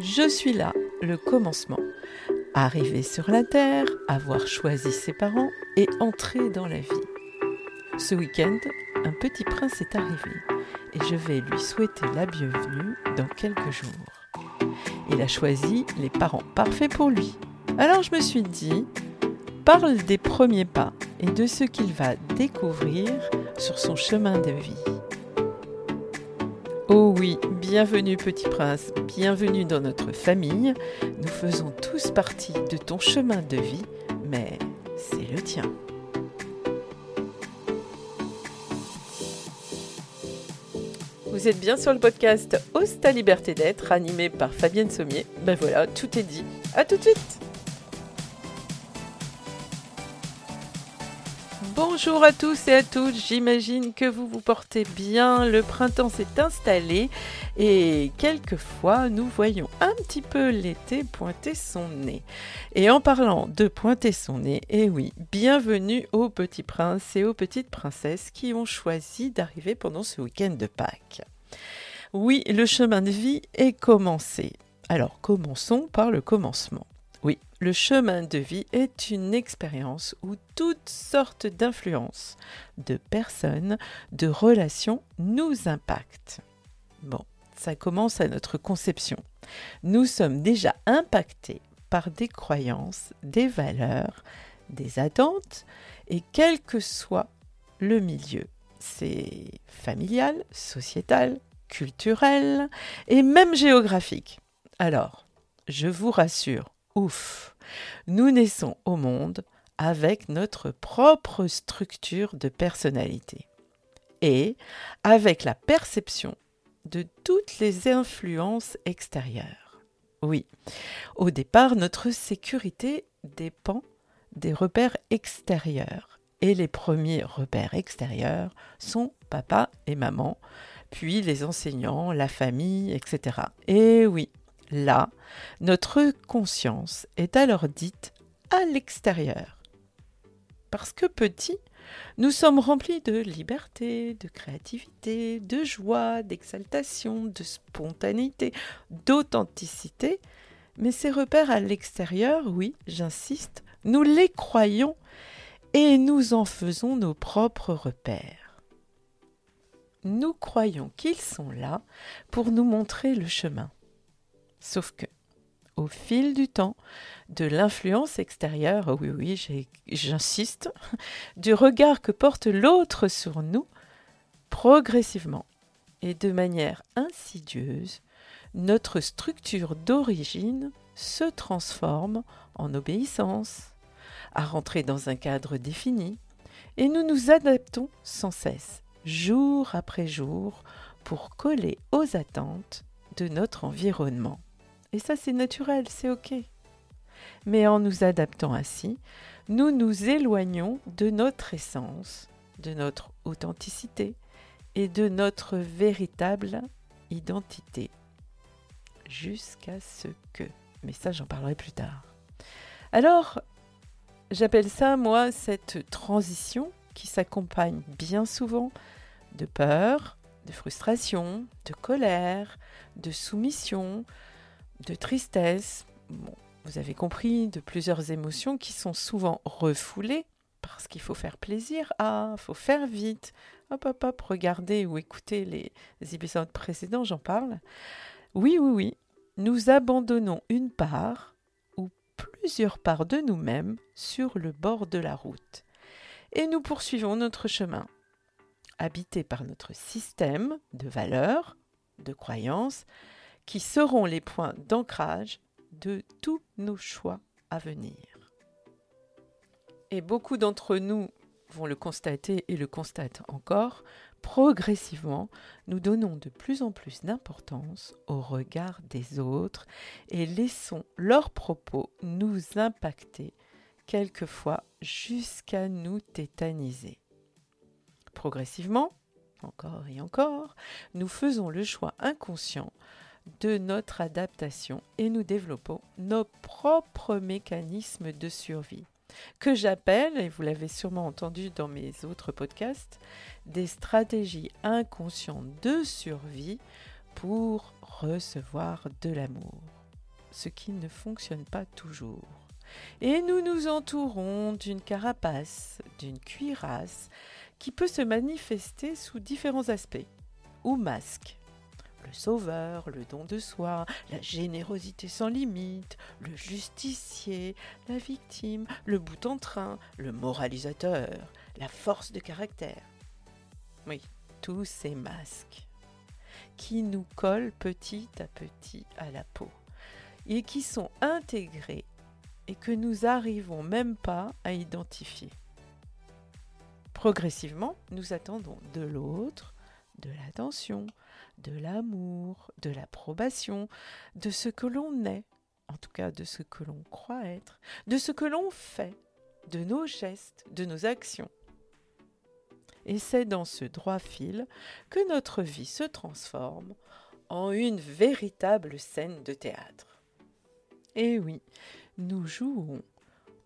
Je suis là, le commencement. Arriver sur la Terre, avoir choisi ses parents et entrer dans la vie. Ce week-end, un petit prince est arrivé et je vais lui souhaiter la bienvenue dans quelques jours. Il a choisi les parents parfaits pour lui. Alors je me suis dit, parle des premiers pas et de ce qu'il va découvrir sur son chemin de vie. Oui, bienvenue petit prince, bienvenue dans notre famille. Nous faisons tous partie de ton chemin de vie, mais c'est le tien. Vous êtes bien sur le podcast Ose ta liberté d'être, animé par Fabienne Sommier. Ben voilà, tout est dit. À tout de suite Bonjour à tous et à toutes, j'imagine que vous vous portez bien, le printemps s'est installé et quelquefois nous voyons un petit peu l'été pointer son nez. Et en parlant de pointer son nez, eh oui, bienvenue aux petits princes et aux petites princesses qui ont choisi d'arriver pendant ce week-end de Pâques. Oui, le chemin de vie est commencé. Alors commençons par le commencement. Oui, le chemin de vie est une expérience où toutes sortes d'influences, de personnes, de relations nous impactent. Bon, ça commence à notre conception. Nous sommes déjà impactés par des croyances, des valeurs, des attentes, et quel que soit le milieu, c'est familial, sociétal, culturel et même géographique. Alors, je vous rassure, ouf. Nous naissons au monde avec notre propre structure de personnalité et avec la perception de toutes les influences extérieures. Oui, au départ, notre sécurité dépend des repères extérieurs. Et les premiers repères extérieurs sont papa et maman, puis les enseignants, la famille, etc. Et oui, Là, notre conscience est alors dite à l'extérieur. Parce que petit, nous sommes remplis de liberté, de créativité, de joie, d'exaltation, de spontanéité, d'authenticité, mais ces repères à l'extérieur, oui, j'insiste, nous les croyons et nous en faisons nos propres repères. Nous croyons qu'ils sont là pour nous montrer le chemin. Sauf que, au fil du temps, de l'influence extérieure, oui, oui, j'insiste, du regard que porte l'autre sur nous, progressivement et de manière insidieuse, notre structure d'origine se transforme en obéissance, à rentrer dans un cadre défini, et nous nous adaptons sans cesse, jour après jour, pour coller aux attentes de notre environnement. Et ça, c'est naturel, c'est OK. Mais en nous adaptant ainsi, nous nous éloignons de notre essence, de notre authenticité et de notre véritable identité. Jusqu'à ce que. Mais ça, j'en parlerai plus tard. Alors, j'appelle ça, moi, cette transition qui s'accompagne bien souvent de peur, de frustration, de colère, de soumission, de tristesse, vous avez compris, de plusieurs émotions qui sont souvent refoulées parce qu'il faut faire plaisir. Ah, faut faire vite. Hop, hop, hop, regardez ou écoutez les, épisodes précédents, j'en parle. Oui, oui, oui, nous abandonnons une part ou plusieurs parts de nous-mêmes sur le bord de la route. Et nous poursuivons notre chemin, habité par notre système de valeurs, de croyances, qui seront les points d'ancrage de tous nos choix à venir. Et beaucoup d'entre nous vont le constater et le constatent encore, progressivement, nous donnons de plus en plus d'importance au regard des autres et laissons leurs propos nous impacter, quelquefois jusqu'à nous tétaniser. Progressivement, encore et encore, nous faisons le choix inconscient de notre adaptation et nous développons nos propres mécanismes de survie que j'appelle, et vous l'avez sûrement entendu dans mes autres podcasts, des stratégies inconscientes de survie pour recevoir de l'amour, ce qui ne fonctionne pas toujours. Et nous nous entourons d'une carapace, d'une cuirasse, qui peut se manifester sous différents aspects, ou masques. Le sauveur, le don de soi, la générosité sans limite, le justicier, la victime, le bout en train, le moralisateur, la force de caractère. Oui, tous ces masques qui nous collent petit à petit à la peau et qui sont intégrés et que nous arrivons même pas à identifier. Progressivement, nous attendons de l'autre de l'attention, de l'amour, de l'approbation, de ce que l'on est, en tout cas de ce que l'on croit être, de ce que l'on fait, de nos gestes, de nos actions. Et c'est dans ce droit fil que notre vie se transforme en une véritable scène de théâtre. Et oui, nous jouons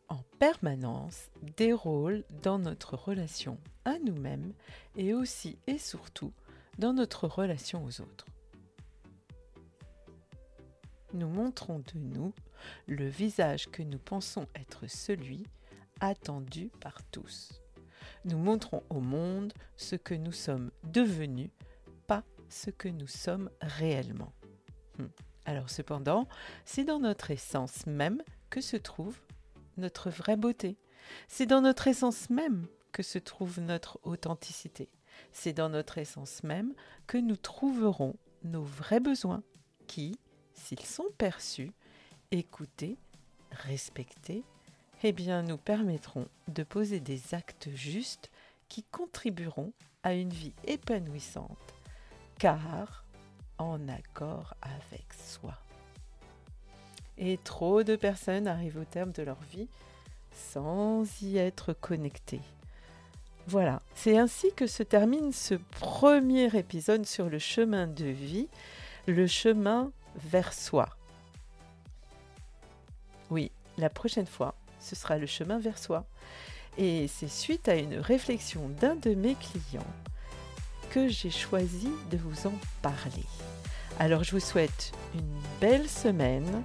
en permanence des rôles dans notre relation à nous-mêmes et aussi et surtout dans notre relation aux autres. Nous montrons de nous le visage que nous pensons être celui attendu par tous. Nous montrons au monde ce que nous sommes devenus, pas ce que nous sommes réellement. Hmm. Alors cependant, c'est dans notre essence même que se trouve notre vraie beauté. C'est dans notre essence même que se trouve notre authenticité. C'est dans notre essence même que nous trouverons nos vrais besoins qui, s'ils sont perçus, écoutés, respectés, eh bien nous permettront de poser des actes justes qui contribueront à une vie épanouissante, car en accord avec soi. Et trop de personnes arrivent au terme de leur vie sans y être connectées. Voilà, c'est ainsi que se termine ce premier épisode sur le chemin de vie, le chemin vers soi. Oui, la prochaine fois, ce sera le chemin vers soi. Et c'est suite à une réflexion d'un de mes clients que j'ai choisi de vous en parler. Alors je vous souhaite une belle semaine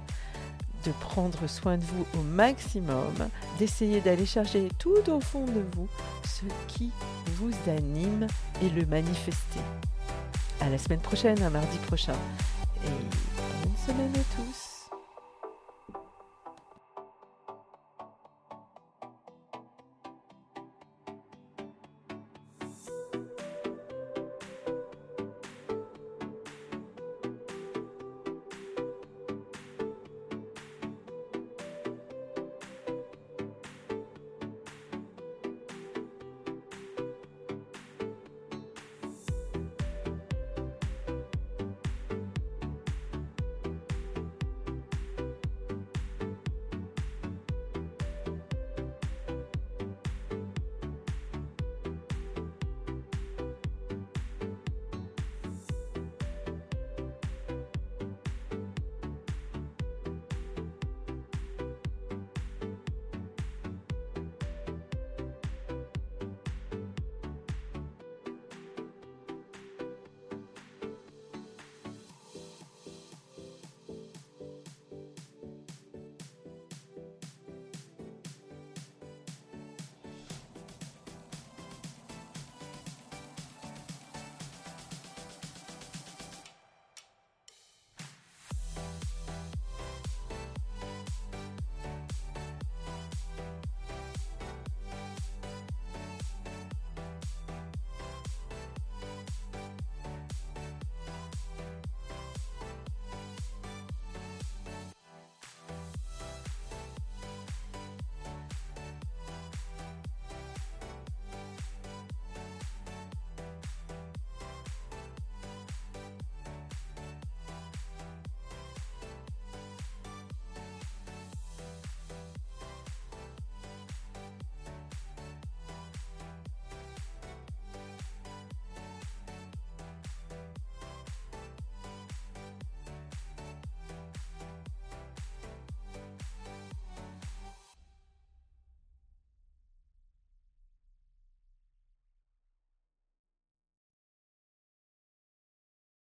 de prendre soin de vous au maximum, d'essayer d'aller chercher tout au fond de vous ce qui vous anime et le manifester. À la semaine prochaine, un mardi prochain. Et bonne semaine à tous.